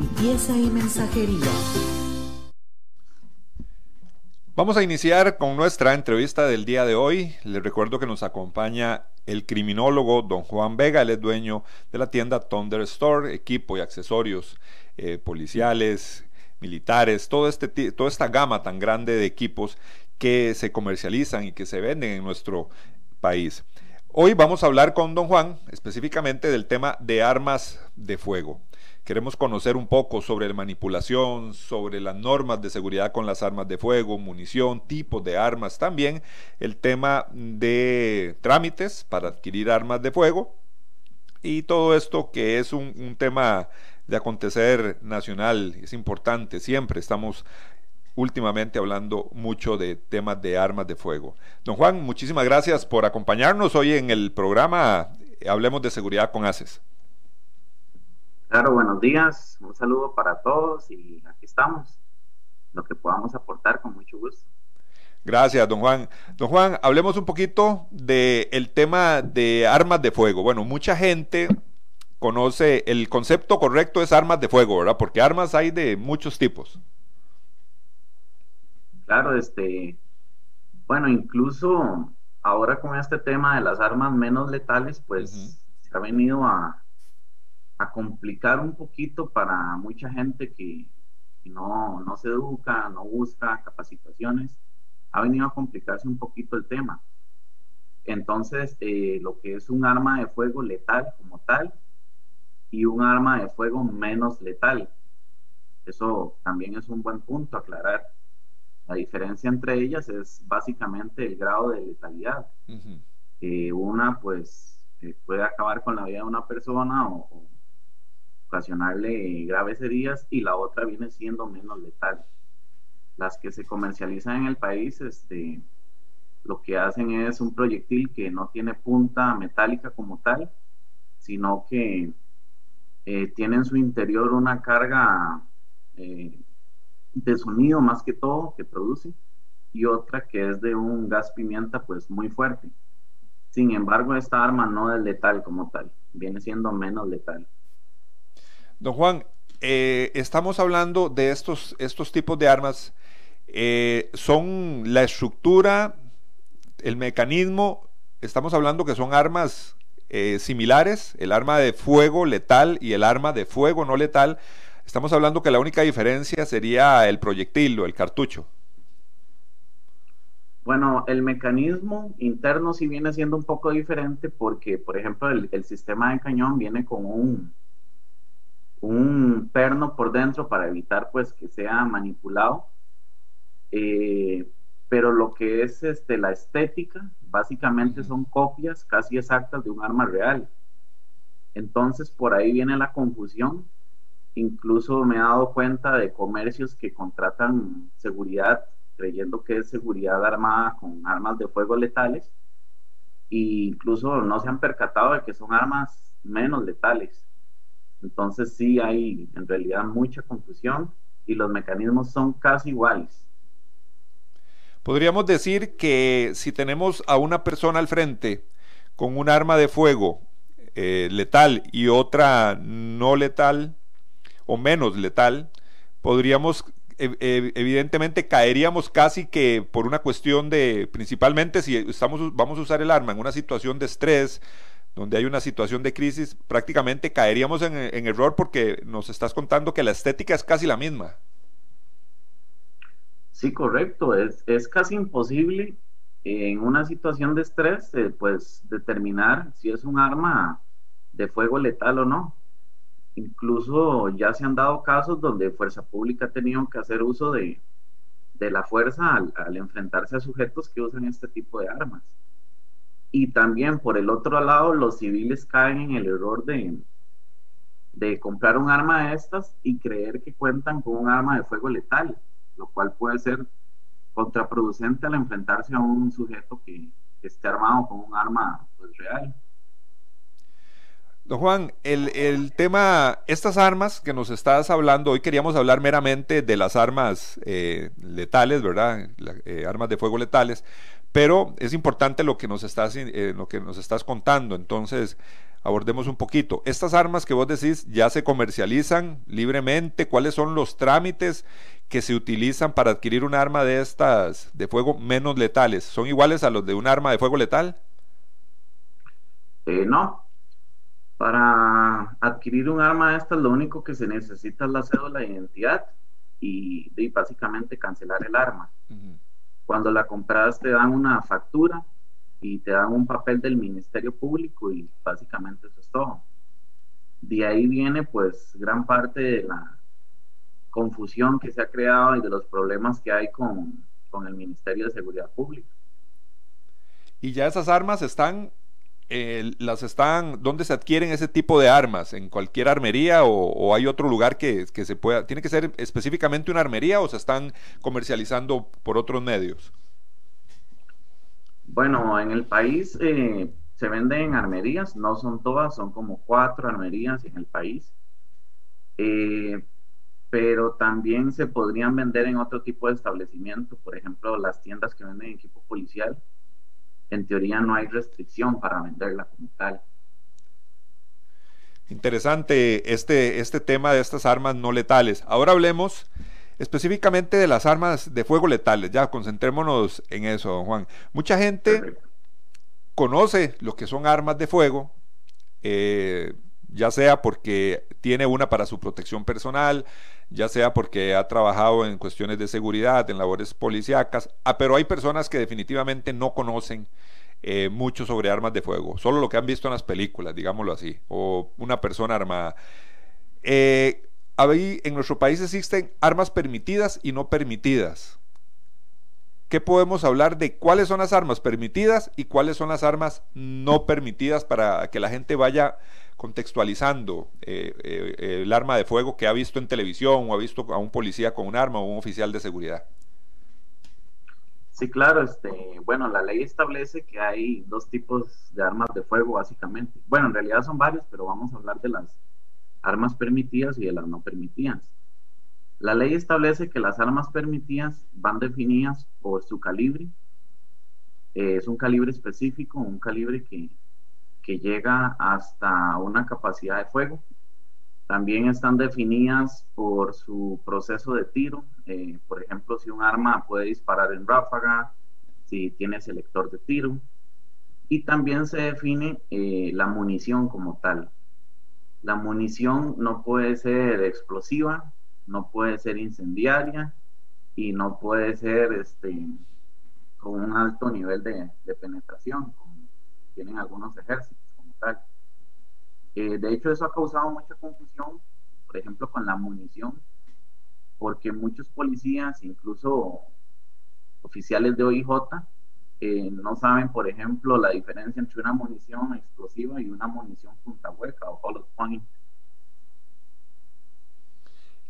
y mensajería. Vamos a iniciar con nuestra entrevista del día de hoy. Les recuerdo que nos acompaña el criminólogo don Juan Vega, él es dueño de la tienda Thunder Store, equipo y accesorios eh, policiales, militares, este, toda esta gama tan grande de equipos que se comercializan y que se venden en nuestro país. Hoy vamos a hablar con don Juan específicamente del tema de armas de fuego. Queremos conocer un poco sobre la manipulación, sobre las normas de seguridad con las armas de fuego, munición, tipos de armas, también el tema de trámites para adquirir armas de fuego y todo esto que es un, tema de acontecer nacional, es importante, siempre estamos últimamente hablando mucho de temas de armas de fuego. Don Juan, muchísimas gracias por acompañarnos hoy en el programa Hablemos de Seguridad con ACES. Claro, buenos días, un saludo para todos y aquí estamos, lo que podamos aportar con mucho gusto. Gracias, don Juan. Don Juan, hablemos un poquito del el tema de armas de fuego. Bueno, mucha gente conoce, el concepto correcto es armas de fuego, ¿verdad? Porque armas hay de muchos tipos. Claro, este, bueno, incluso ahora con este tema de las armas menos letales, pues se ha venido a, a complicar un poquito para mucha gente que, no, no, se educa, no busca capacitaciones, ha venido a complicarse un poquito el tema. Entonces, eh, lo que es un arma de fuego letal como tal y un arma de fuego menos letal. Eso también es un buen punto aclarar. La diferencia entre ellas es básicamente el grado de letalidad. Eh, una, pues, eh, puede acabar con la vida de una persona o ocasionarle graves heridas y la otra viene siendo menos letal. Las que se comercializan en el país, este, lo que hacen es un proyectil que no tiene punta metálica como tal, sino que eh, tiene en su interior una carga eh, de sonido más que todo que produce y otra que es de un gas pimienta pues muy fuerte. Sin embargo, esta arma no es letal como tal, viene siendo menos letal. Don Juan, eh, estamos hablando de estos, estos tipos de armas. Eh, son la estructura, el mecanismo, estamos hablando que son armas eh, similares, el arma de fuego letal y el arma de fuego no letal. Estamos hablando que la única diferencia sería el proyectil o el cartucho. Bueno, el mecanismo interno sí viene siendo un poco diferente porque, por ejemplo, el sistema de cañón viene con un, un perno por dentro para evitar pues que sea manipulado. Eh, pero lo que es este, la estética, básicamente son copias casi exactas de un arma real. Entonces por ahí viene la confusión. Incluso me he dado cuenta de comercios que contratan seguridad creyendo que es seguridad armada con armas de fuego letales e incluso no se han percatado de que son armas menos letales. Entonces sí hay en realidad mucha confusión y los mecanismos son casi iguales. Podríamos decir que si tenemos a una persona al frente con un arma de fuego eh, letal y otra no letal o menos letal, podríamos evidentemente caeríamos casi que por una cuestión de, principalmente si estamos, vamos a usar el arma en una situación de estrés, donde hay una situación de crisis, prácticamente caeríamos en, error porque nos estás contando que la estética es casi la misma. Sí, correcto. Es, es casi imposible en una situación de estrés, eh, pues determinar si es un arma de fuego letal o no. Incluso ya se han dado casos donde Fuerza Pública ha tenido que hacer uso de, de la fuerza al, enfrentarse a sujetos que usan este tipo de armas. Y también por el otro lado, los civiles caen en el error de, de comprar un arma de estas y creer que cuentan con un arma de fuego letal, lo cual puede ser contraproducente al enfrentarse a un sujeto que, esté armado con un arma pues, real. Don Juan, el, tema, estas armas que nos estás hablando, hoy queríamos hablar meramente de las armas eh, letales, ¿verdad? Eh, armas de fuego letales, pero es importante lo que nos estás, eh, lo que nos estás contando, entonces abordemos un poquito. Estas armas que vos decís ya se comercializan libremente, ¿cuáles son los trámites que se utilizan para adquirir un arma de estas de fuego menos letales? ¿Son iguales a los de un arma de fuego letal? Eh, no. Para adquirir un arma de estas, lo único que se necesita es la cédula de identidad y, básicamente cancelar el arma. Cuando la compras te dan una factura y te dan un papel del Ministerio Público y básicamente eso es todo. De ahí viene pues gran parte de la confusión que se ha creado y de los problemas que hay con, el Ministerio de Seguridad Pública. Y ya esas armas están, eh, las están, ¿dónde se adquieren ese tipo de armas? ¿En cualquier armería o, hay otro lugar que, que, se pueda, tiene que ser específicamente una armería o se están comercializando por otros medios? Bueno, en el país eh, se venden armerías, no son todas, son como cuatro armerías en el país. Eh, pero también se podrían vender en otro tipo de establecimiento, por ejemplo, las tiendas que venden equipo policial. En teoría no hay restricción para venderla como tal. Interesante este, este tema de estas armas no letales. Ahora hablemos específicamente de las armas de fuego letales. Ya, concentrémonos en eso, don Juan. Mucha gente conoce lo que son armas de fuego, eh, ya sea porque tiene una para su protección personal, ya sea porque ha trabajado en cuestiones de seguridad, en labores policíacas, ah, pero hay personas que definitivamente no conocen eh, mucho sobre armas de fuego, solo lo que han visto en las películas, digámoslo así, o una persona armada. Eh, ahí en nuestro país existen armas permitidas y no permitidas. ¿Qué podemos hablar de cuáles son las armas permitidas y cuáles son las armas no permitidas para que la gente vaya contextualizando eh, eh, el arma de fuego que ha visto en televisión o ha visto a un policía con un arma o un oficial de seguridad? Sí, claro, este, bueno, la ley establece que hay dos tipos de armas de fuego básicamente. Bueno, en realidad son varios, pero vamos a hablar de las armas permitidas y de las no permitidas. La ley establece que las armas permitidas van definidas por su calibre. Eh, es un calibre específico, un calibre que, llega hasta una capacidad de fuego. También están definidas por su proceso de tiro. Eh, por ejemplo, si un arma puede disparar en ráfaga, si tiene selector de tiro. Y también se define eh, la munición como tal. La munición no puede ser explosiva, no puede ser incendiaria y no puede ser este, con un alto nivel de, penetración, tienen algunos ejércitos como tal. Eh, de hecho, eso ha causado mucha confusión, por ejemplo, con la munición, porque muchos policías, incluso oficiales de OIJ, eh, no saben, por ejemplo, la diferencia entre una munición explosiva y una munición punta hueca o hollow point.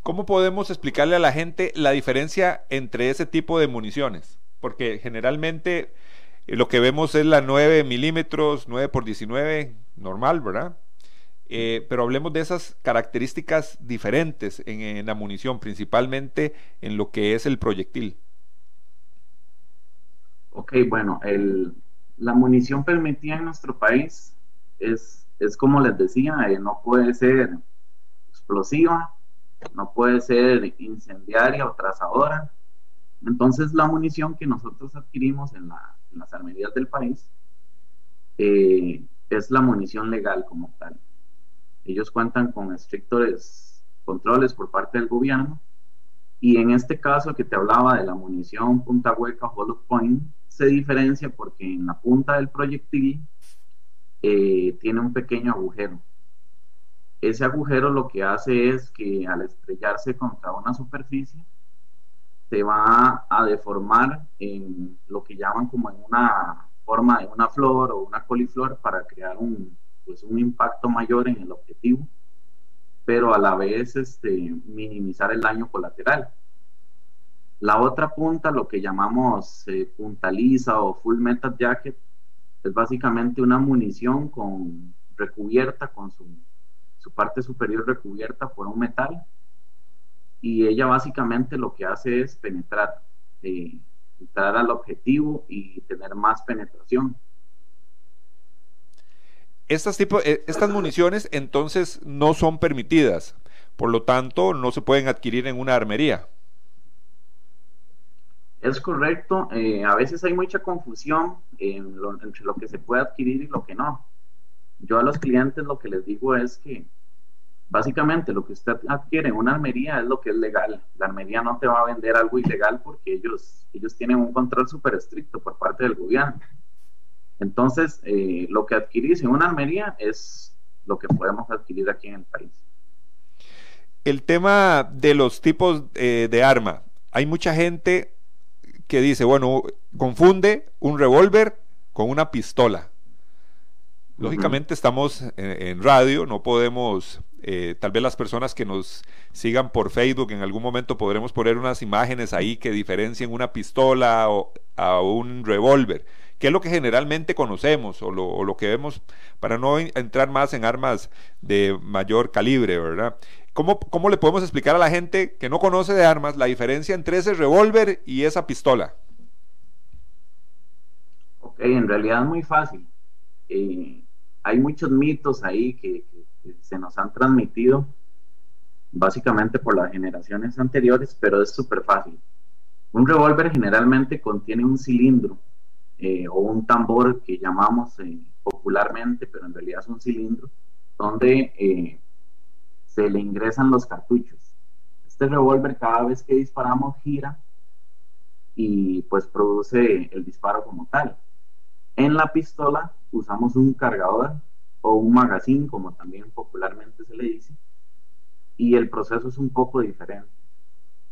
¿Cómo podemos explicarle a la gente la diferencia entre ese tipo de municiones? Porque generalmente eh, lo que vemos es la 9 milímetros, 9 por 19, normal, ¿verdad? Eh, pero hablemos de esas características diferentes en, en la munición, principalmente en lo que es el proyectil. Ok, bueno, el, la munición permitida en nuestro país es, es como les decía, eh, no puede ser explosiva, no puede ser incendiaria o trazadora. Entonces la munición que nosotros adquirimos en, las armerías del país eh, es la munición legal como tal. Ellos cuentan con estrictos controles por parte del gobierno y en este caso que te hablaba de la munición punta hueca hollow point, se diferencia porque en la punta del proyectil eh, tiene un pequeño agujero. Ese agujero lo que hace es que al estrellarse contra una superficie, se va a deformar en lo que llaman como en una forma de una flor o una coliflor para crear un, pues un impacto mayor en el objetivo, pero a la vez este, minimizar el daño colateral. La otra punta, lo que llamamos eh, punta lisa o full metal jacket, es básicamente una munición con recubierta, con su, su parte superior recubierta por un metal y ella básicamente lo que hace es penetrar, eh, entrar al objetivo y tener más penetración. Estas, tipo, eh, estas municiones entonces no son permitidas, por lo tanto no se pueden adquirir en una armería. Es correcto, eh, a veces hay mucha confusión entre lo que se puede adquirir y lo que no. Yo a los clientes lo que les digo es que Básicamente lo que usted adquiere en una armería es lo que es legal. La armería no te va a vender algo ilegal porque ellos, ellos tienen un control súper estricto por parte del gobierno. Entonces, eh, lo que adquirís en una armería es lo que podemos adquirir aquí en el país. El tema de los tipos eh, de arma. Hay mucha gente que dice, bueno, confunde un revólver con una pistola. Lógicamente estamos en, radio, no podemos, eh, tal vez las personas que nos sigan por Facebook en algún momento podremos poner unas imágenes ahí que diferencien una pistola o, a un revólver, que es lo que generalmente conocemos o lo, que vemos para no entrar más en armas de mayor calibre, ¿verdad? ¿Cómo, ¿Cómo le podemos explicar a la gente que no conoce de armas la diferencia entre ese revólver y esa pistola? Ok, en realidad es muy fácil. Eh, hay muchos mitos ahí que, se nos han transmitido básicamente por las generaciones anteriores, pero es súper fácil. Un revólver generalmente contiene un cilindro eh, o un tambor que llamamos eh, popularmente, pero en realidad es un cilindro, donde eh, se le ingresan los cartuchos. Este revólver cada vez que disparamos gira y pues produce el disparo como tal. En la pistola usamos un cargador o un magazine, como también popularmente se le dice, y el proceso es un poco diferente.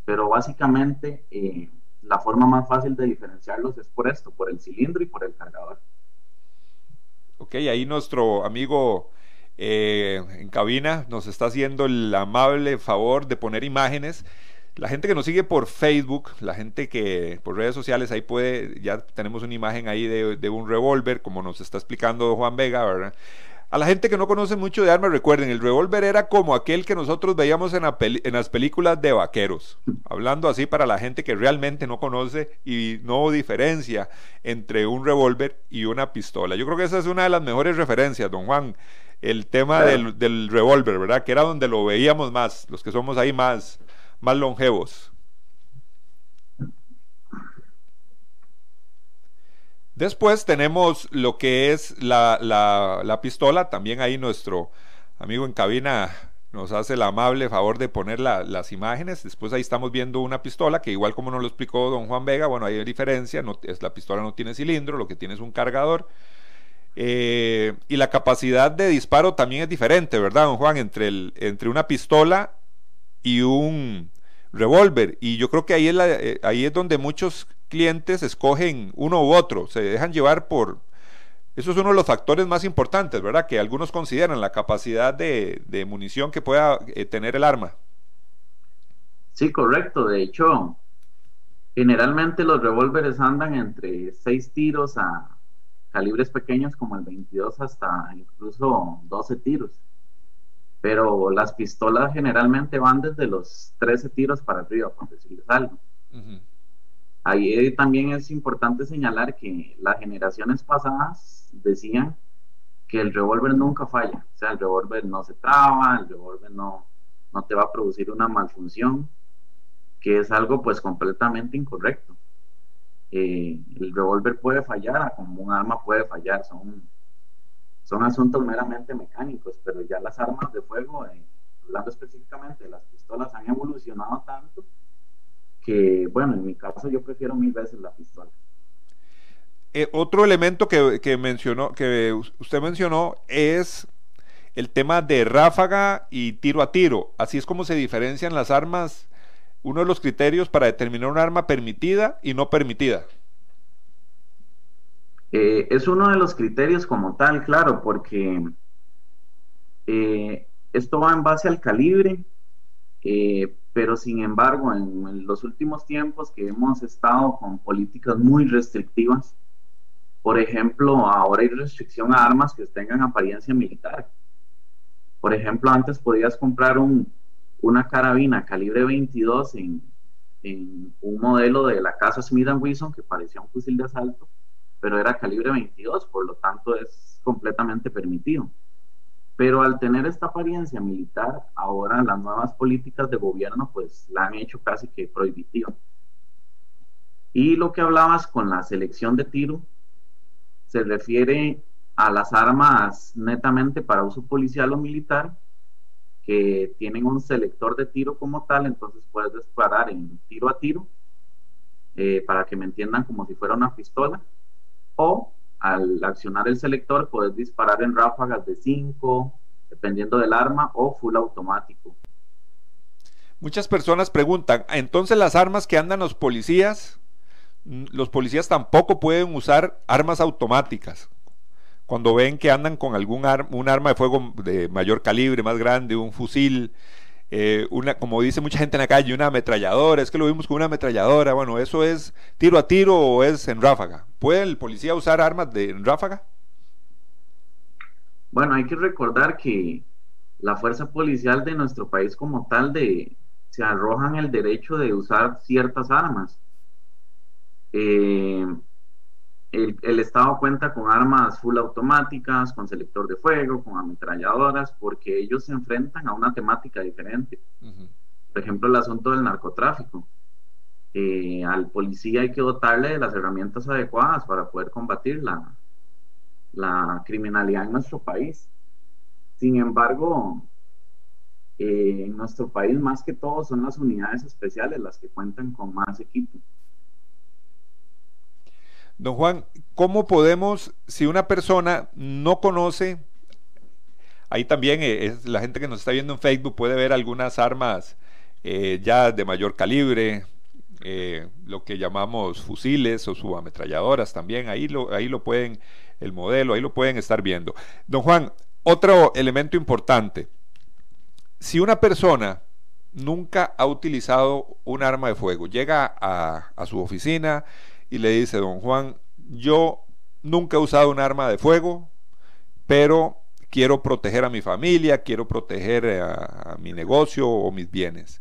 Pero básicamente eh, la forma más fácil de diferenciarlos es por esto, por el cilindro y por el cargador. Ok, ahí nuestro amigo eh, en cabina nos está haciendo el amable favor de poner imágenes la gente que nos sigue por Facebook, la gente que por redes sociales, ahí puede, ya tenemos una imagen ahí de, un revólver, como nos está explicando Juan Vega, ¿verdad? A la gente que no conoce mucho de armas, recuerden, el revólver era como aquel que nosotros veíamos en, en, las películas de vaqueros. Hablando así para la gente que realmente no conoce y no diferencia entre un revólver y una pistola. Yo creo que esa es una de las mejores referencias, don Juan. El tema del, del revólver, ¿verdad? Que era donde lo veíamos más, los que somos ahí más, más longevos. Después tenemos lo que es la, la, pistola, también ahí nuestro amigo en cabina nos hace el amable favor de poner las imágenes. Después ahí estamos viendo una pistola que igual como nos lo explicó don Juan Vega, bueno, hay diferencia, es, la pistola no tiene cilindro, lo que tiene es un cargador. Eh, y la capacidad de disparo también es diferente, ¿verdad, don Juan? Entre, entre una pistola y un revólver. Y yo creo que ahí es, eh, ahí es donde muchos clientes escogen uno u otro, se dejan llevar por... Eso es uno de los factores más importantes, ¿verdad? Que algunos consideran la capacidad de, munición que pueda eh, tener el arma. Sí, correcto. De hecho, generalmente los revólveres andan entre 6 tiros a calibres pequeños como el 22 hasta incluso 12 tiros pero las pistolas generalmente van desde los 13 tiros para arriba, por decirles algo. Ahí también es importante señalar que las generaciones pasadas decían que el revólver nunca falla, o sea, el revólver no se traba, el revólver no, no te va a producir una malfunción, que es algo pues completamente incorrecto. Eh, el revólver puede fallar, como un arma puede fallar, son son asuntos meramente mecánicos, pero ya las armas de fuego, eh, hablando específicamente de las pistolas, han evolucionado tanto que, bueno, en mi caso yo prefiero mil veces la pistola. Eh, otro elemento que, mencionó, que usted mencionó es el tema de ráfaga y tiro a tiro. Así es como se diferencian las armas uno de los criterios para determinar un arma permitida y no permitida. Eh, es uno de los criterios como tal, claro, porque eh, esto va en base al calibre, eh, pero sin embargo, en, los últimos tiempos que hemos estado con políticas muy restrictivas, por ejemplo, ahora hay restricción a armas que tengan apariencia militar. Por ejemplo, antes podías comprar un, una carabina calibre 22 en, un modelo de la casa Smith Wesson que parecía un fusil de asalto, pero era calibre 22, por lo tanto es completamente permitido. Pero al tener esta apariencia militar, ahora las nuevas políticas de gobierno pues la han hecho casi que prohibitiva. Y lo que hablabas con la selección de tiro se refiere a las armas netamente para uso policial o militar que tienen un selector de tiro como tal, entonces puedes disparar en tiro a tiro, eh, para que me entiendan como si fuera una pistola, o al accionar el selector puedes disparar en ráfagas de 5, dependiendo del arma, o full automático. Muchas personas preguntan, entonces las armas que andan los policías, los policías tampoco pueden usar armas automáticas cuando ven que andan con algún un arma de fuego de mayor calibre, más grande, un fusil, eh, una, como dice mucha gente en la calle, una ametralladora, es que lo vimos con una ametralladora, bueno, eso es tiro a tiro o es en ráfaga. ¿Puede el policía usar armas de en ráfaga? Bueno, hay que recordar que la fuerza policial de nuestro país como tal de se arrojan el derecho de usar ciertas armas. Eh, el, Estado cuenta con armas full automáticas, con selector de fuego, con ametralladoras, porque ellos se enfrentan a una temática diferente. Por ejemplo, el asunto del narcotráfico. Eh, al policía hay que dotarle de las herramientas adecuadas para poder combatir la, la criminalidad en nuestro país. Sin embargo, eh, en nuestro país más que todo son las unidades especiales las que cuentan con más equipo. Don Juan, ¿cómo podemos, si una persona no conoce, ahí también eh, es, la gente que nos está viendo en Facebook puede ver algunas armas eh, ya de mayor calibre, eh, lo que llamamos fusiles o subametralladoras también, ahí lo, ahí lo pueden, el modelo, ahí lo pueden estar viendo. Don Juan, otro elemento importante, si una persona nunca ha utilizado un arma de fuego, llega a, a su oficina, y le dice, don Juan, yo nunca he usado un arma de fuego, pero quiero proteger a mi familia, quiero proteger a, mi negocio o mis bienes.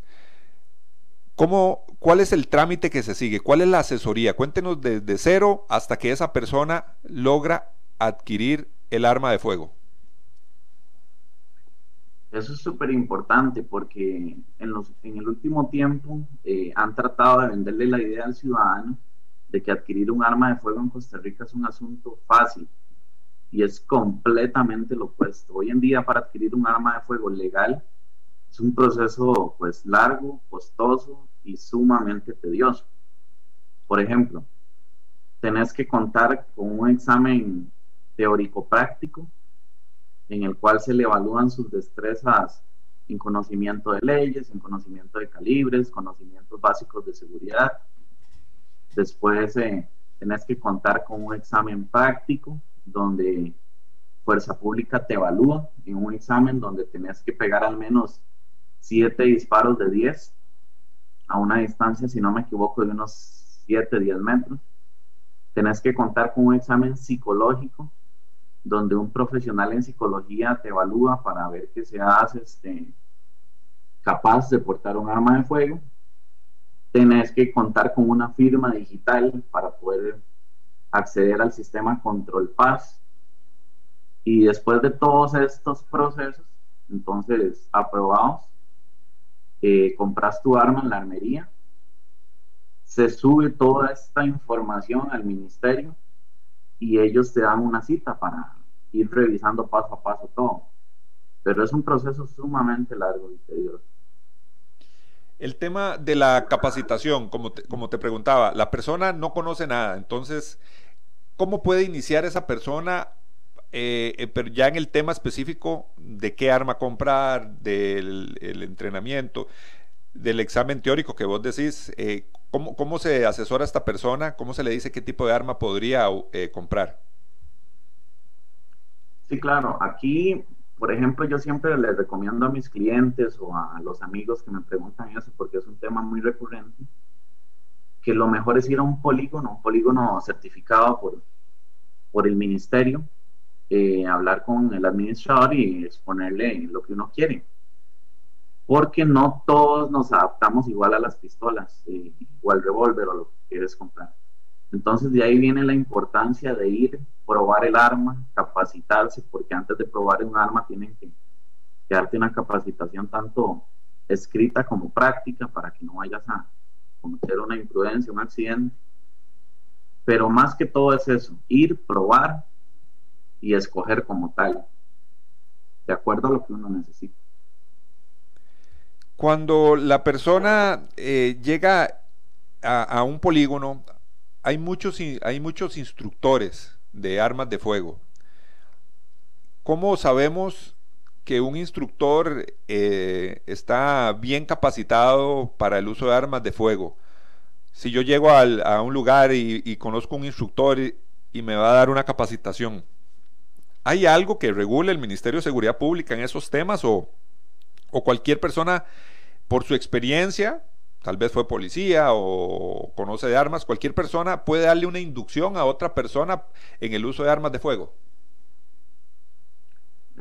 ¿Cómo, ¿Cuál es el trámite que se sigue? ¿Cuál es la asesoría? Cuéntenos desde cero hasta que esa persona logra adquirir el arma de fuego. Eso es súper importante porque en, el último tiempo eh, han tratado de venderle la idea al ciudadano de que adquirir un arma de fuego en Costa Rica es un asunto fácil y es completamente lo opuesto. Hoy en día para adquirir un arma de fuego legal es un proceso pues largo, costoso y sumamente tedioso. Por ejemplo, tenés que contar con un examen teórico práctico en el cual se le evalúan sus destrezas en conocimiento de leyes, en conocimiento de calibres, conocimientos básicos de seguridad, Después eh, tenés que contar con un examen práctico donde Fuerza Pública te evalúa en un examen donde tenés que pegar al menos 7 disparos de 10 a una distancia, si no me equivoco, de unos 7, 10 metros. Tenés que contar con un examen psicológico donde un profesional en psicología te evalúa para ver que seas este, capaz de portar un arma de fuego tenés que contar con una firma digital para poder acceder al sistema Control Paz. Y después de todos estos procesos, entonces aprobados, eh, compras tu arma en la armería, se sube toda esta información al ministerio y ellos te dan una cita para ir revisando paso a paso todo. Pero es un proceso sumamente largo y tedioso. El tema de la capacitación, como te, como te preguntaba, la persona no conoce nada, entonces, ¿cómo puede iniciar esa persona, eh, eh, pero ya en el tema específico de qué arma comprar, del entrenamiento? del examen teórico que vos decís, eh, ¿cómo, se asesora a esta persona? ¿Cómo se le dice qué tipo de arma podría comprar? Sí, claro. Aquí, por ejemplo, yo siempre les recomiendo a mis clientes o a los amigos que me preguntan eso, porque es un tema muy recurrente, que lo mejor es ir a un polígono, un polígono certificado por, por el ministerio, eh, hablar con el administrador y exponerle lo que uno quiere. Porque no todos nos adaptamos igual a las pistolas eh, o al revólver o lo que quieres comprar. Entonces de ahí viene la importancia de ir, probar el arma, capacitarse, porque antes de probar un arma tienen que, que darte una capacitación tanto escrita como práctica para que no vayas a cometer una imprudencia, un accidente. Pero más que todo es eso, ir, probar y escoger como tal, de acuerdo a lo que uno necesita. Cuando la persona eh, llega a, un polígono, hay muchos, hay muchos instructores de armas de fuego. ¿Cómo sabemos que un instructor eh, está bien capacitado para el uso de armas de fuego. Si yo llego a un lugar y, conozco un instructor y, me va a dar una capacitación, ¿hay algo que regule el Ministerio de Seguridad Pública en esos temas o, o cualquier persona por su experiencia, tal vez fue policía o conoce de armas, cualquier persona puede darle una inducción a otra persona en el uso de armas de fuego?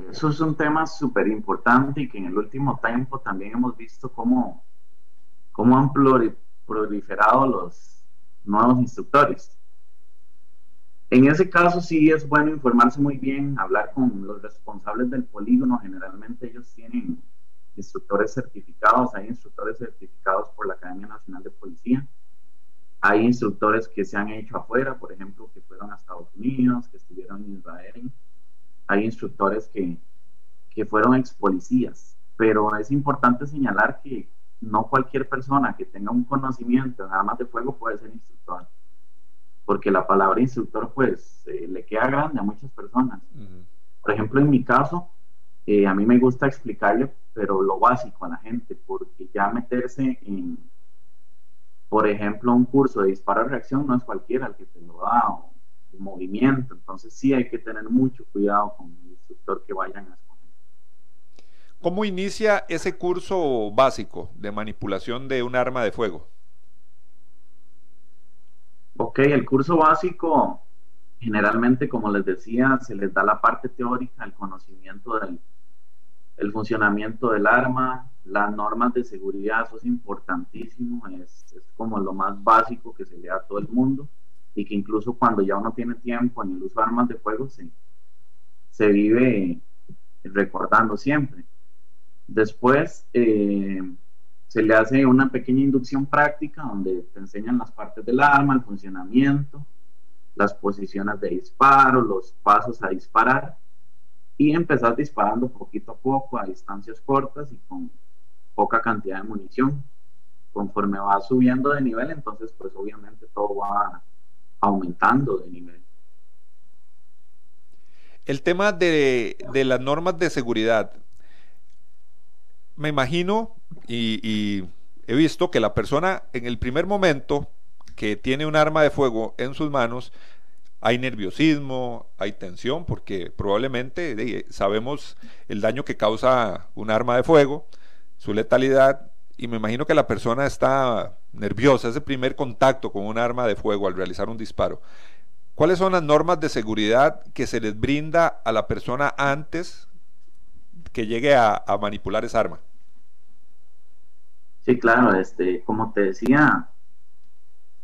Eso es un tema súper importante y que en el último tiempo también hemos visto cómo, cómo han proliferado los nuevos instructores. En ese caso sí es bueno informarse muy bien, hablar con los responsables del polígono. Generalmente ellos tienen instructores certificados, hay instructores certificados por la Academia Nacional de Policía. Hay instructores que se han hecho afuera, por ejemplo, que fueron a Estados Unidos, que estuvieron en Israel hay instructores que, fueron ex policías, pero es importante señalar que no cualquier persona que tenga un conocimiento en armas de fuego puede ser instructor, porque la palabra instructor pues eh, le queda grande a muchas personas. Por ejemplo, en mi caso, eh, a mí me gusta explicarle, pero lo básico a la gente, porque ya meterse en, por ejemplo, un curso de disparo a reacción no es cualquiera el que te lo da, o movimiento. Entonces sí hay que tener mucho cuidado con el instructor que vayan a escoger. ¿Cómo inicia ese curso básico de manipulación de un arma de fuego? Ok, el curso básico generalmente, como les decía, se les da la parte teórica, el conocimiento del el funcionamiento del arma, las normas de seguridad, eso es importantísimo, es, es como lo más básico que se le da a todo el mundo y que incluso cuando ya uno tiene tiempo en el uso de armas de fuego se, se vive recordando siempre. Después eh, se le hace una pequeña inducción práctica donde te enseñan las partes del arma, el funcionamiento, las posiciones de disparo, los pasos a disparar y empezar disparando poquito a poco a distancias cortas y con poca cantidad de munición. Conforme va subiendo de nivel, entonces pues obviamente todo va aumentando de nivel. El tema de, las normas de seguridad. Me imagino y, he visto que la persona en el primer momento que tiene un arma de fuego en sus manos, hay nerviosismo, hay tensión, porque probablemente sabemos el daño que causa un arma de fuego, su letalidad, y me imagino que la persona está nerviosa, ese primer contacto con un arma de fuego al realizar un disparo. ¿Cuáles son las normas de seguridad que se les brinda a la persona antes que llegue a, manipular esa arma? Sí, claro, este, como te decía,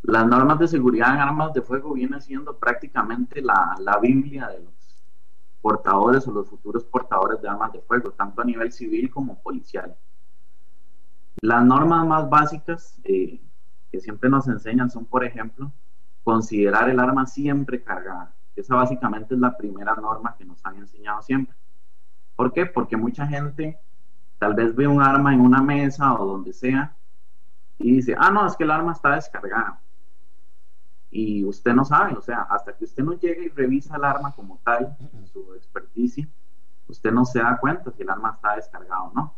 las normas de seguridad en armas de fuego vienen siendo prácticamente la, la Biblia de los portadores o los futuros portadores de armas de fuego, tanto a nivel civil como policial. Las normas más básicas eh, que siempre nos enseñan son, por ejemplo, considerar el arma siempre cargada. Esa básicamente es la primera norma que nos han enseñado siempre. ¿Por qué? Porque mucha gente tal vez ve un arma en una mesa o donde sea y dice, ah, no, es que el arma está descargada. Y usted no sabe, o sea, hasta que usted no llegue y revisa el arma como tal, su experticia, usted no se da cuenta si el arma está descargado o no.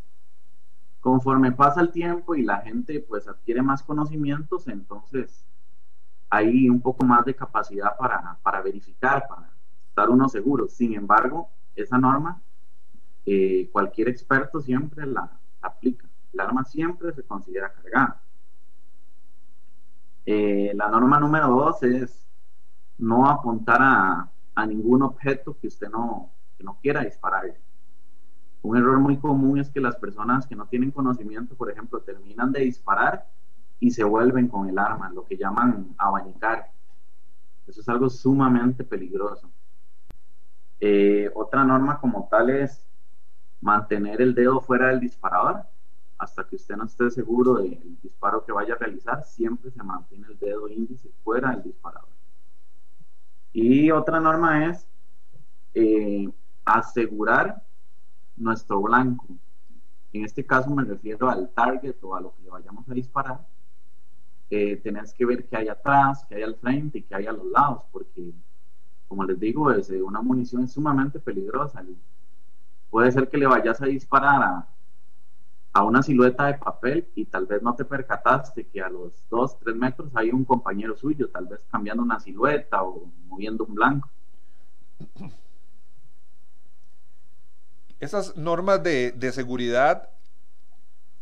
conforme pasa el tiempo y la gente pues adquiere más conocimientos, entonces hay un poco más de capacidad para, para verificar, para estar uno seguro. Sin embargo, esa norma, eh, cualquier experto siempre la, aplica. El arma siempre se considera cargada. Eh, la norma número dos es no apuntar a, ningún objeto que usted no, que no quiera disparar. Un error muy común es que las personas que no tienen conocimiento, por ejemplo, terminan de disparar y se vuelven con el arma, lo que llaman abanicar. Eso es algo sumamente peligroso. Eh, otra norma como tal es mantener el dedo fuera del disparador hasta que usted no esté seguro del disparo que vaya a realizar, siempre se mantiene el dedo índice fuera del disparador. Y otra norma es eh, asegurar nuestro blanco. En este caso me refiero al target o a lo que le vayamos a disparar. Eh, tenés que ver qué hay atrás, qué hay al frente y qué hay a los lados, porque, como les digo, es, una munición sumamente peligrosa. Puede ser que le vayas a disparar a, a una silueta de papel y tal vez no te percataste que a los 2, 3 metros hay un compañero suyo, tal vez cambiando una silueta o moviendo un blanco. Esas normas de, seguridad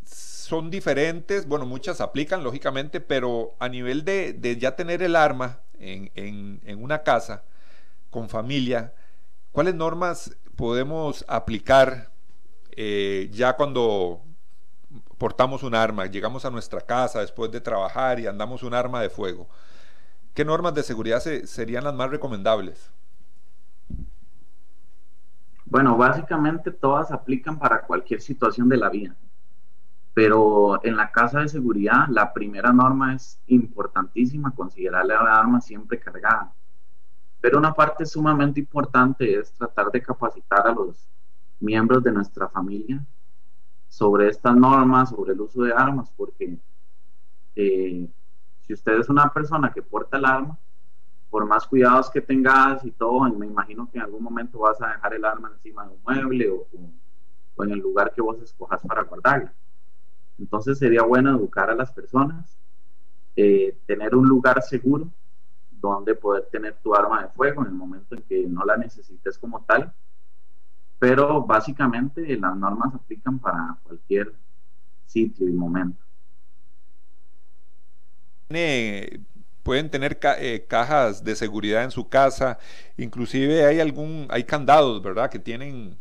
son diferentes, bueno, muchas aplican lógicamente, pero a nivel de, ya tener el arma en, una casa con familia, ¿cuáles normas podemos aplicar eh, ya cuando portamos un arma, llegamos a nuestra casa después de trabajar y andamos un arma de fuego? ¿Qué normas de seguridad serían las más recomendables? Bueno, básicamente todas aplican para cualquier situación de la vida. Pero en la casa de seguridad, la primera norma es importantísima, considerar la arma siempre cargada. Pero una parte sumamente importante es tratar de capacitar a los miembros de nuestra familia sobre estas normas, sobre el uso de armas, porque eh, si usted es una persona que porta el arma, por más cuidados que tengas y todo, me imagino que en algún momento vas a dejar el arma encima de un mueble o, en el lugar que vos escojas para guardarla. Entonces sería bueno educar a las personas, eh, tener un lugar seguro donde poder tener tu arma de fuego en el momento en que no la necesites como tal. Pero básicamente las normas aplican para cualquier sitio y momento. Pueden tener eh, cajas de seguridad en su casa, inclusive hay algún, hay candados, ¿verdad? Que tienen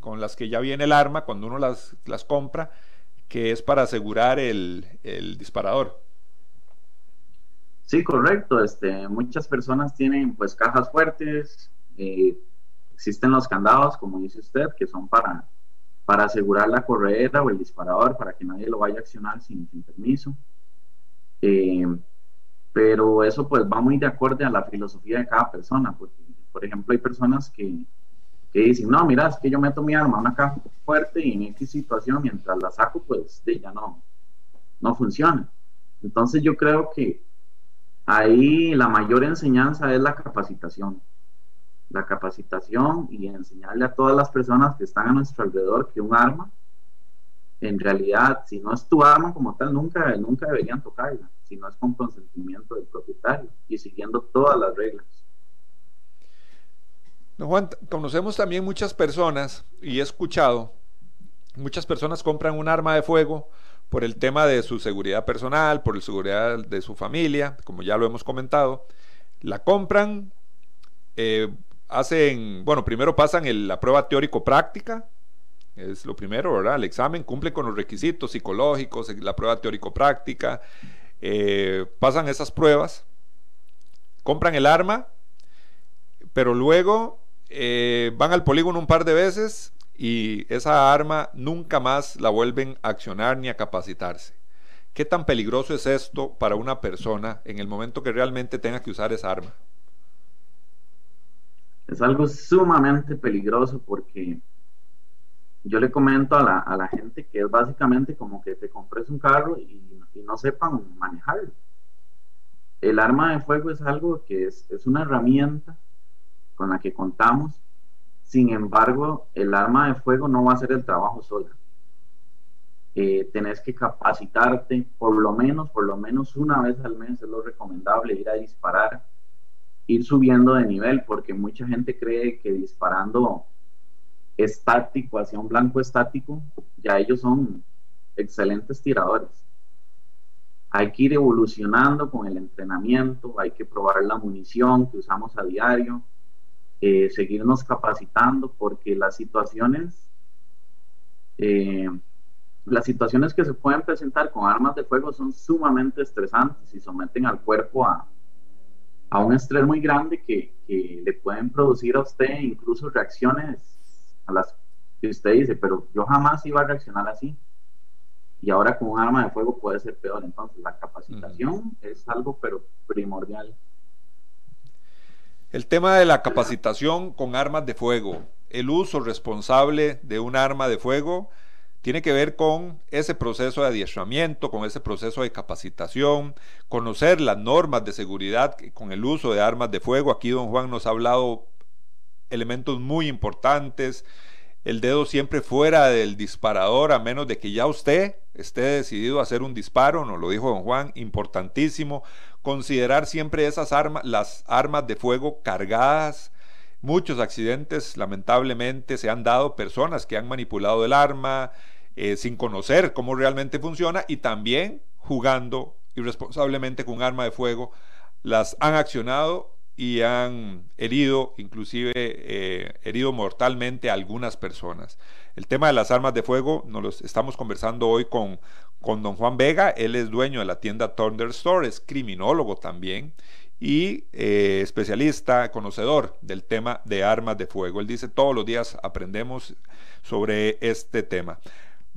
con las que ya viene el arma cuando uno las, las compra, que es para asegurar el, disparador. Sí, correcto. Este, muchas personas tienen pues cajas fuertes, eh, existen los candados, como dice usted, que son para, para asegurar la correa o el disparador, para que nadie lo vaya a accionar sin, permiso. Eh, pero eso pues va muy de acuerdo a la filosofía de cada persona, por ejemplo hay personas que, que dicen, no, mira, es que yo meto mi arma en una caja fuerte y en X situación, mientras la saco, pues ya no, no funciona. Entonces yo creo que ahí la mayor enseñanza es la capacitación. La capacitación y enseñarle a todas las personas que están a nuestro alrededor que un arma, en realidad, si no es tu arma como tal, nunca, nunca deberían tocarla si no es con consentimiento del propietario y siguiendo todas las reglas. Conocemos también muchas personas y he escuchado, muchas personas compran un arma de fuego por el tema de su seguridad personal, por la seguridad de su familia, como ya lo hemos comentado, la compran, eh, hacen, bueno, primero pasan la prueba teórico-práctica, es lo primero, ¿verdad? El examen cumple con los requisitos psicológicos, la prueba teórico-práctica, eh, pasan esas pruebas, compran el arma, pero luego eh, van al polígono un par de veces y esa arma nunca más la vuelven a accionar ni a capacitarse. ¿Qué tan peligroso es esto para una persona en el momento que realmente tenga que usar esa arma? Es algo sumamente peligroso porque yo le comento a la, a la gente que es básicamente como que te compres un carro y y no sepan manejarlo. El arma de fuego es algo que es, es una herramienta con la que contamos, sin embargo, el arma de fuego no va a hacer el trabajo sola. eh, tenés que capacitarte por lo menos, por lo menos una vez al mes es lo recomendable ir a disparar, ir subiendo de nivel, porque mucha gente cree que disparando estático hacia un blanco estático, ya ellos son excelentes tiradores. Hay que ir evolucionando con el entrenamiento, hay que probar la munición que usamos a diario, eh, seguirnos capacitando, porque las situaciones eh, las situaciones que se pueden presentar con armas de fuego son sumamente estresantes y someten al cuerpo a, a un estrés muy grande que, que, le pueden producir a usted incluso reacciones a las que usted dice, pero yo jamás iba a reaccionar así. Y ahora con un arma de fuego puede ser peor. Entonces la capacitación es algo pero primordial. El tema de la capacitación con armas de fuego, el uso responsable de un arma de fuego, tiene que ver con ese proceso de adiestramiento, con ese proceso de capacitación, conocer las normas de seguridad con el uso de armas de fuego. Aquí don Juan nos ha hablado elementos muy importantes, el dedo siempre fuera del disparador, a menos de que ya usted esté decidido a hacer un disparo, nos lo dijo don Juan, importantísimo, considerar siempre esas armas, las armas de fuego cargadas, Muchos accidentes lamentablemente se han dado personas que han manipulado el arma, eh, sin conocer cómo realmente funciona y también jugando irresponsablemente con un arma de fuego, las han accionado y han herido, inclusive eh, herido mortalmente a algunas personas. El tema de las armas de fuego nos lo estamos conversando hoy con, con don Juan Vega, él es dueño de la tienda Thunder Store, es criminólogo también y eh, especialista, conocedor del tema de armas de fuego. Él dice todos los días aprendemos sobre este tema.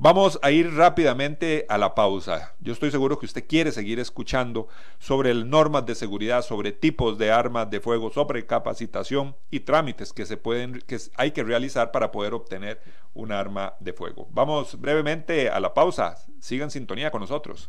Vamos a ir rápidamente a la pausa. Yo estoy seguro que usted quiere seguir escuchando sobre normas de seguridad, sobre tipos de armas de fuego, sobre capacitación y trámites que se pueden que hay que realizar para poder obtener un arma de fuego. Vamos brevemente a la pausa. Sigan sintonía con nosotros.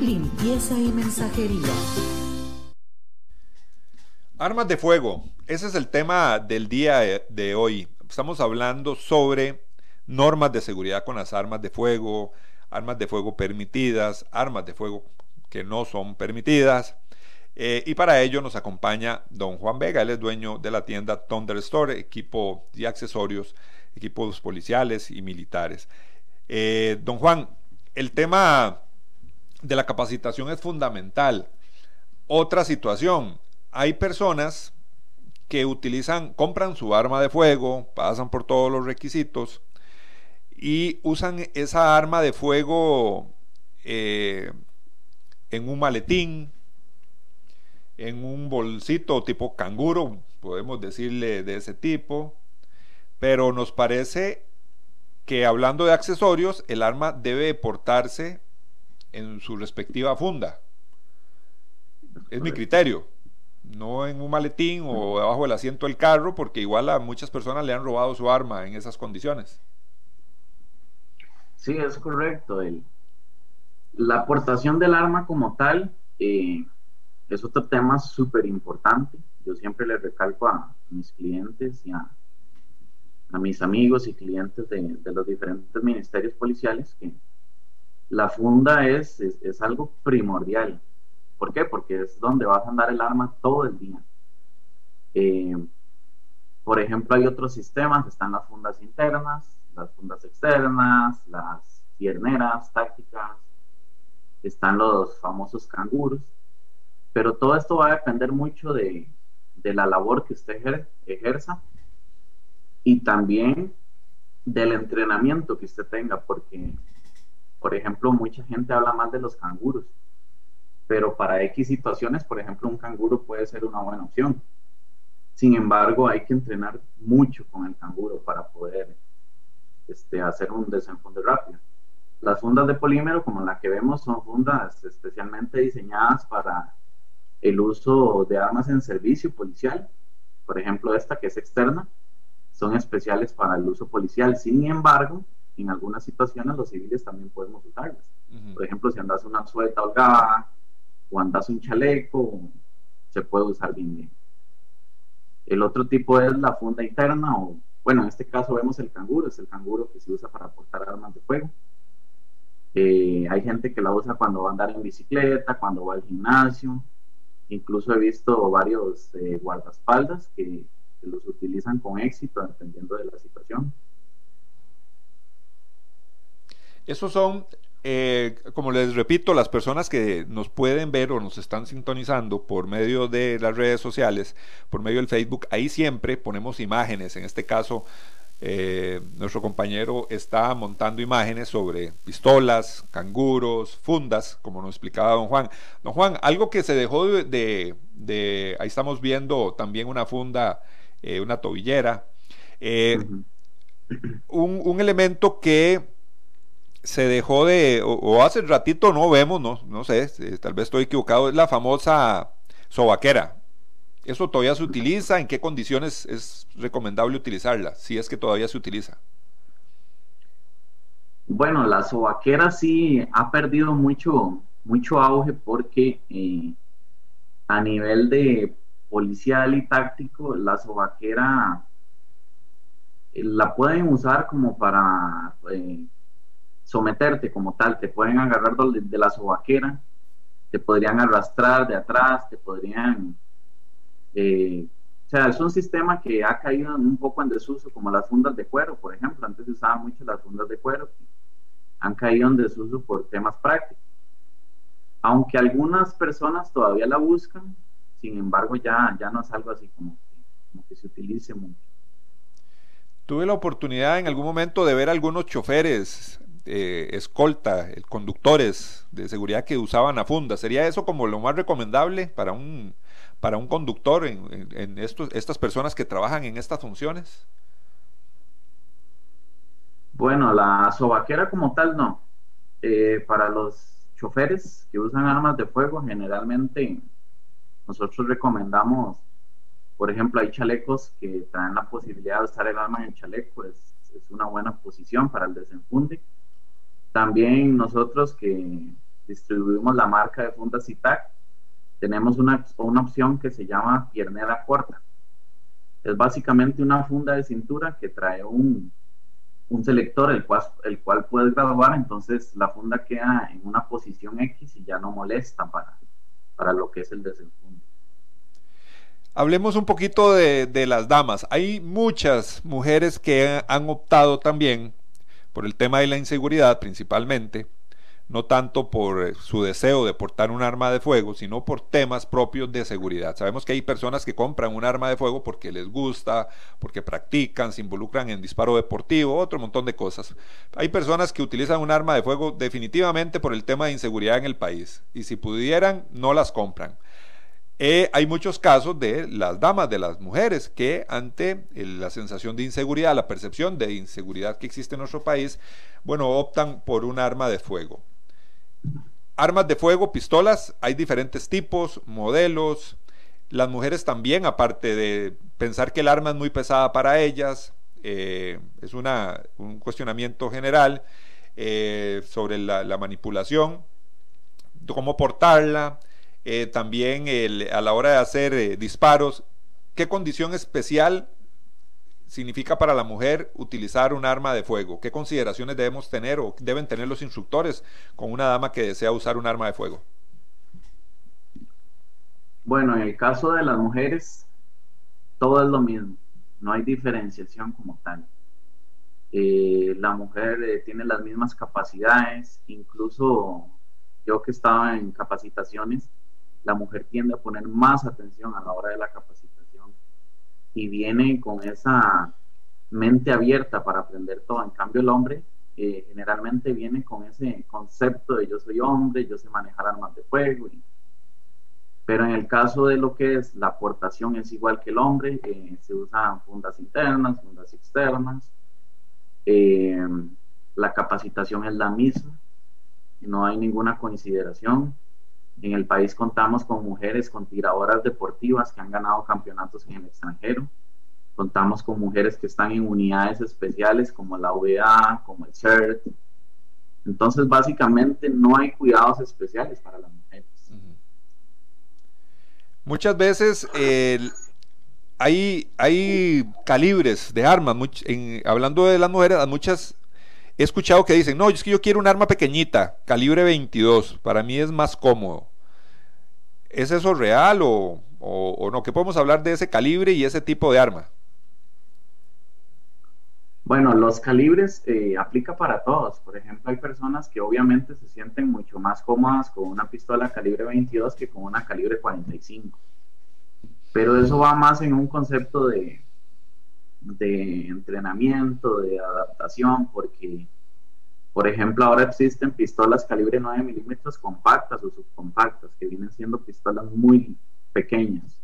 limpieza y mensajería. Armas de fuego, ese es el tema del día de hoy. Estamos hablando sobre normas de seguridad con las armas de fuego, armas de fuego permitidas, armas de fuego que no son permitidas. Eh, y para ello nos acompaña don Juan Vega, él es dueño de la tienda Thunder Store, equipo y accesorios, equipos policiales y militares. Eh, don Juan, el tema de la capacitación es fundamental. Otra situación, hay personas que utilizan, compran su arma de fuego, pasan por todos los requisitos y usan esa arma de fuego eh, en un maletín, en un bolsito tipo canguro, podemos decirle de ese tipo, pero nos parece que hablando de accesorios, el arma debe portarse en su respectiva funda. Es mi criterio. No en un maletín o debajo del asiento del carro, porque igual a muchas personas le han robado su arma en esas condiciones. Sí, es correcto. El, la aportación del arma como tal eh, es otro tema súper importante. Yo siempre le recalco a mis clientes y a, a mis amigos y clientes de, de, los diferentes ministerios policiales que la funda es, es, algo primordial. ¿Por qué? Porque es donde vas a andar el arma todo el día. Eh, por ejemplo, hay otros sistemas, están las fundas internas, las fundas externas, las pierneras tácticas, están los famosos canguros, pero todo esto va a depender mucho de, de la labor que usted ejerza y también del entrenamiento que usted tenga, porque por ejemplo, mucha gente habla más de los canguros, pero para X situaciones, por ejemplo, un canguro puede ser una buena opción. Sin embargo, hay que entrenar mucho con el canguro para poder este, hacer un desenfunde rápido. las fundas de polímero, como la que vemos, son fundas especialmente diseñadas para el uso de armas en servicio policial. Por ejemplo, esta que es externa, son especiales para el uso policial. Sin embargo, en algunas situaciones los civiles también podemos usarlas. Por ejemplo, si andas una sueta holgada o andas un chaleco, se puede usar bien bien. El otro tipo es la funda interna o, bueno, en este caso vemos el canguro, es el canguro que se usa para portar armas de fuego. Eh, hay gente que la usa cuando va a andar en bicicleta, cuando va al gimnasio. Incluso he visto varios eh, guardaespaldas que, los utilizan con éxito dependiendo de la situación. Esos son, eh, como les repito, las personas que nos pueden ver o nos están sintonizando por medio de las redes sociales, por medio del Facebook, ahí siempre ponemos imágenes, en este caso eh, nuestro compañero está montando imágenes sobre pistolas, canguros, fundas, como nos explicaba don Juan. Don Juan, algo que se dejó de, ahí estamos viendo también una funda, eh, una tobillera, eh, un, elemento que se dejó de, o, hace ratito no vemos, no, no sé, tal vez estoy equivocado, es la famosa sobaquera. ¿Eso todavía se utiliza? ¿En qué condiciones es recomendable utilizarla? Si es que todavía se utiliza. Bueno, la sobaquera sí ha perdido mucho, mucho auge porque eh, a nivel de policial y táctico, la sobaquera eh, la pueden usar como para eh, someterte como tal. Te pueden agarrar de la sobaquera, te podrían arrastrar de atrás, te podrían eh, o sea, es un sistema que ha caído un poco en desuso, como las fundas de cuero, por ejemplo. Antes se usaban mucho las fundas de cuero, que han caído en desuso por temas prácticos. Aunque algunas personas todavía la buscan, sin embargo, ya, ya no es algo así como que, se utilice mucho. Tuve la oportunidad en algún momento de ver algunos choferes, eh, escolta, conductores de seguridad que usaban la funda. ¿Sería eso como lo más recomendable para un, para un conductor en, estos, estas personas que trabajan en estas funciones? Bueno, la sobaquera como tal no. Eh, para los choferes que usan armas de fuego, generalmente nosotros recomendamos, por ejemplo, hay chalecos que traen la posibilidad de usar el arma en el chaleco, es, es una buena posición para el desenfunde. También nosotros que distribuimos la marca de fundas CITAC, tenemos una, una opción que se llama piernera corta. Es básicamente una funda de cintura que trae un, un selector el cual, el cual puedes graduar, entonces la funda queda en una posición X y ya no molesta para, para lo que es el desenfunde. Hablemos un poquito de, de, las damas. Hay muchas mujeres que han optado también por el tema de la inseguridad principalmente no tanto por eh, su deseo de portar un arma de fuego, sino por temas propios de seguridad. Sabemos que hay personas que compran un arma de fuego porque les gusta, porque practican, se involucran en disparo deportivo, otro montón de cosas. Hay personas que utilizan un arma de fuego definitivamente por el tema de inseguridad en el país y si pudieran, no las compran. Eh, hay muchos casos de las damas, de las mujeres, que ante la sensación de inseguridad, la percepción de inseguridad que existe en nuestro país, bueno, optan por un arma de fuego. Armas de fuego, pistolas, hay diferentes tipos, modelos. Las mujeres también, aparte de pensar que el arma es muy pesada para ellas, eh, es una, un cuestionamiento general eh, sobre la, manipulación, cómo portarla, eh, también a la hora de hacer disparos, qué condición especial significa para la mujer utilizar un arma de fuego? ¿Qué consideraciones debemos tener o deben tener los instructores con una dama que desea usar un arma de fuego? Bueno, en el caso de las mujeres, todo es lo mismo, no hay diferenciación como tal. Eh, la mujer eh, tiene las mismas capacidades, incluso yo que estaba en capacitaciones, la mujer tiende a poner más atención a la hora de la capacitación y viene con esa mente abierta para aprender todo. En cambio, el hombre eh, generalmente viene con ese concepto de yo soy hombre, yo sé manejar armas de fuego. pero en el caso de lo que es la aportación es igual que el hombre, eh, se usan fundas internas, fundas externas. Eh, la capacitación es la misma, no hay ninguna consideración. En el país contamos con mujeres con tiradoras deportivas que han ganado campeonatos en el extranjero. Contamos con mujeres que están en unidades especiales como la UVA, como el CERT. Entonces, básicamente, no hay cuidados especiales para las mujeres. Muchas veces hay, calibres de armas. hablando de las mujeres, muchas he escuchado que dicen, no, es que yo quiero un arma pequeñita, calibre 22, para mí es más cómodo. ¿Es eso real o, no? ¿Qué podemos hablar de ese calibre y ese tipo de arma? Bueno, los calibres eh, aplica para todos. Por ejemplo, hay personas que obviamente se sienten mucho más cómodas con una pistola calibre 22 que con una calibre 45. Pero eso va más en un concepto de, de entrenamiento, de adaptación, porque, por ejemplo, ahora existen pistolas calibre 9 milímetros compactas o subcompactas, que vienen siendo pistolas muy pequeñas.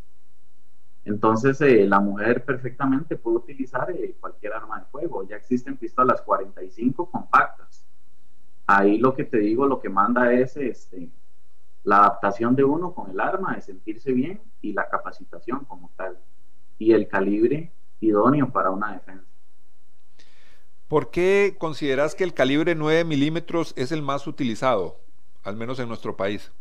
Entonces, eh, la mujer perfectamente puede utilizar eh, cualquier arma de fuego. Ya existen pistolas 45 compactas. Ahí lo que te digo, lo que manda es este, la adaptación de uno con el arma, de sentirse bien y la capacitación como tal. Y el calibre idóneo para una defensa. ¿Por qué consideras que el calibre 9 milímetros es el más utilizado, al menos en nuestro país?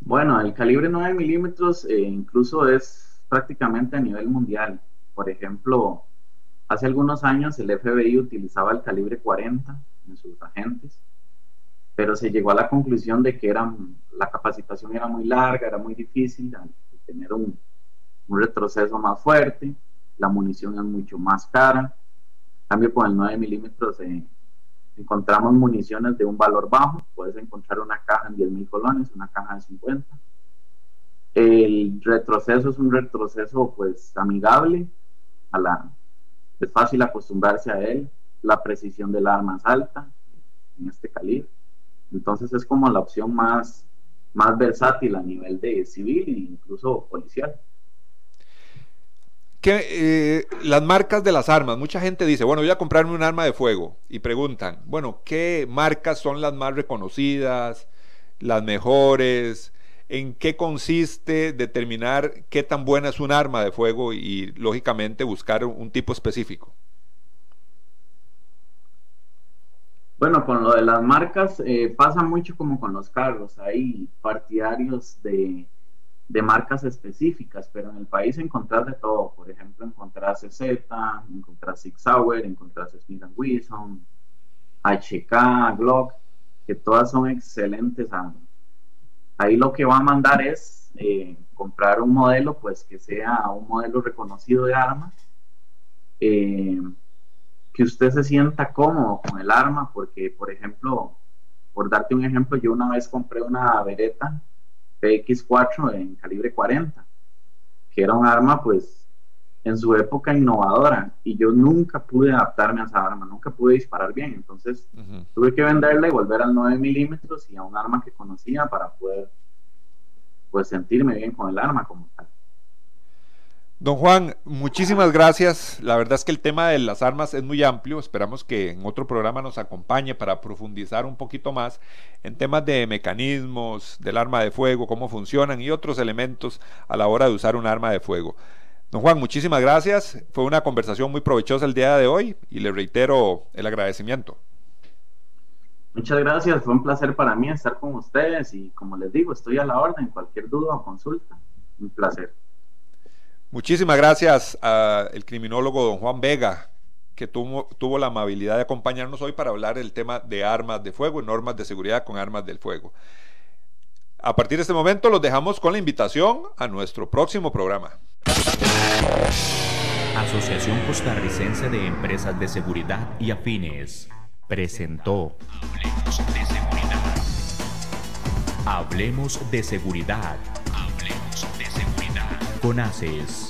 Bueno, el calibre 9 milímetros eh, incluso es prácticamente a nivel mundial. Por ejemplo, hace algunos años el FBI utilizaba el calibre 40 en sus agentes, pero se llegó a la conclusión de que la capacitación era muy larga, era muy difícil tener un retroceso más fuerte, la munición es mucho más cara. En cambio, con el 9 milímetros eh, encontramos municiones de un valor bajo. Puedes encontrar una caja en 10 mil colones, una caja de 50. El retroceso es un retroceso pues amigable, a la, es fácil acostumbrarse a él. La precisión del arma es alta en este calibre. Entonces es como la opción más, más versátil a nivel de civil e incluso policial que eh, las marcas de las armas, mucha gente dice, bueno, voy a comprarme un arma de fuego y preguntan, bueno, ¿qué marcas son las más reconocidas, las mejores? ¿En qué consiste determinar qué tan buena es un arma de fuego y, lógicamente, buscar un tipo específico? Bueno, con lo de las marcas eh, pasa mucho como con los carros. Hay partidarios de de marcas específicas, pero en el país encontrás de todo. Por ejemplo, encontrás Z, encontrás Six Sauer, encontrás Smith Wesson, HK, Glock, que todas son excelentes armas. Ahí lo que va a mandar es eh, comprar un modelo, pues que sea un modelo reconocido de arma, eh, que usted se sienta cómodo con el arma, porque, por ejemplo, por darte un ejemplo, yo una vez compré una Beretta PX4 en calibre 40, que era un arma pues en su época innovadora y yo nunca pude adaptarme a esa arma, nunca pude disparar bien, entonces tuve que venderla y volver al 9 milímetros y a un arma que conocía para poder pues sentirme bien con el arma como tal. Don Juan, muchísimas gracias. La verdad es que el tema de las armas es muy amplio. Esperamos que en otro programa nos acompañe para profundizar un poquito más en temas de mecanismos del arma de fuego, cómo funcionan y otros elementos a la hora de usar un arma de fuego. Don Juan, muchísimas gracias. Fue una conversación muy provechosa el día de hoy y le reitero el agradecimiento. Muchas gracias, fue un placer para mí estar con ustedes y como les digo, estoy a la orden, cualquier duda o consulta, un placer. Muchísimas gracias al criminólogo don Juan Vega, que tuvo, la amabilidad de acompañarnos hoy para hablar del tema de armas de fuego y normas de seguridad con armas del fuego. A partir de este momento los dejamos con la invitación a nuestro próximo programa. Asociación Costarricense de Empresas de Seguridad y Afines presentó. Hablemos de Seguridad. Hablemos de Seguridad. Conaces.